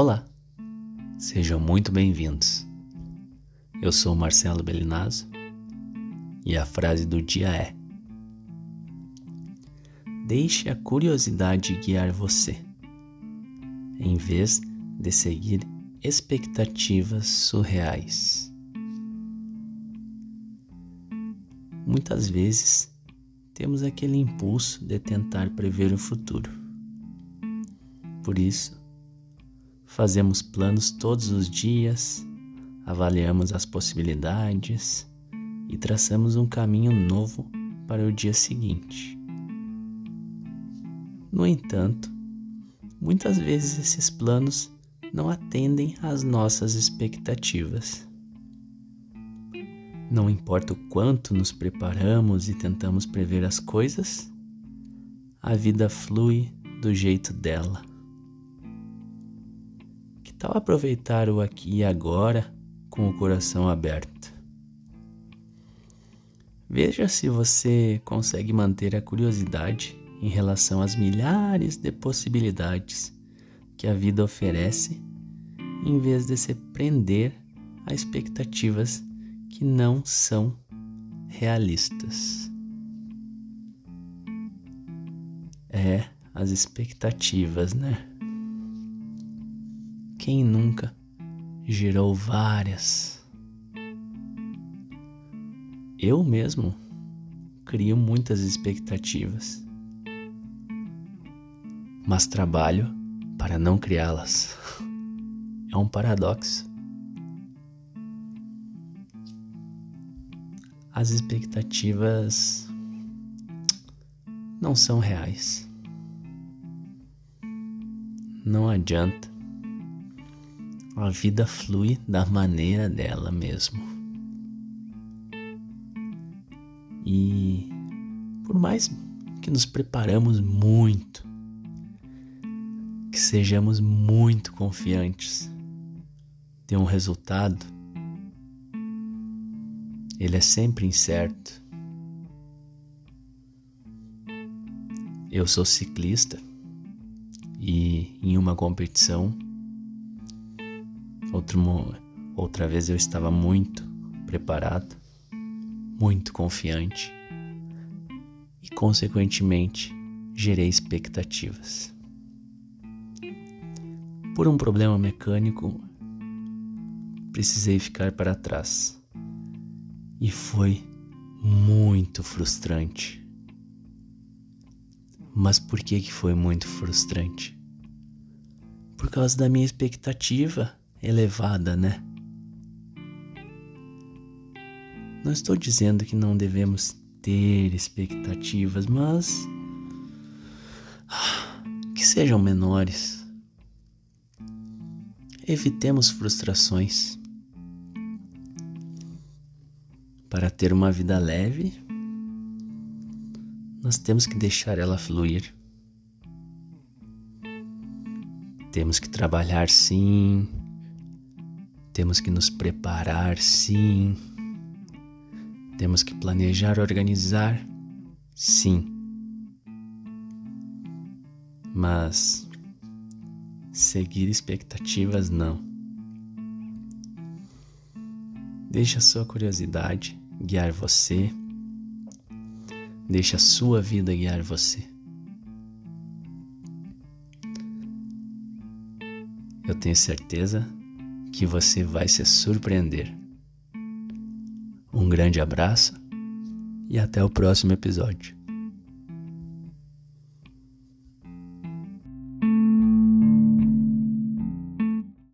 Olá, sejam muito bem-vindos. Eu sou Marcelo Belinazo e a frase do dia é: Deixe a curiosidade guiar você, em vez de seguir expectativas surreais. Muitas vezes temos aquele impulso de tentar prever o futuro. Por isso, fazemos planos todos os dias, avaliamos as possibilidades e traçamos um caminho novo para o dia seguinte. No entanto, muitas vezes esses planos não atendem às nossas expectativas. Não importa o quanto nos preparamos e tentamos prever as coisas, a vida flui do jeito dela. Tal aproveitar o aqui e agora com o coração aberto? Veja se você consegue manter a curiosidade em relação às milhares de possibilidades que a vida oferece, em vez de se prender a expectativas que não são realistas. É as expectativas, né? Quem nunca gerou várias? Eu mesmo crio muitas expectativas, mas trabalho para não criá-las. É um paradoxo. as expectativas não são reais. Não adianta. A vida flui da maneira dela mesmo. E por mais que nos preparamos muito, que sejamos muito confiantes de um resultado, ele é sempre incerto. Eu sou ciclista e em uma competição, outro, outra vez eu estava muito preparado, muito confiante e, consequentemente, gerei expectativas. Por um problema mecânico, precisei ficar para trás e foi muito frustrante. Mas por que que foi muito frustrante? Por causa da minha expectativa elevada, né? Não estou dizendo que não devemos ter expectativas, mas que sejam menores. Evitemos frustrações. Para ter uma vida leve, nós temos que deixar ela fluir. Temos que trabalhar sim, temos que nos preparar sim, temos que planejar, organizar sim. Mas seguir expectativas não. Deixe a sua curiosidade guiar você. Deixe a sua vida guiar você. Eu tenho certeza que você vai se surpreender. Um grande abraço e até o próximo episódio.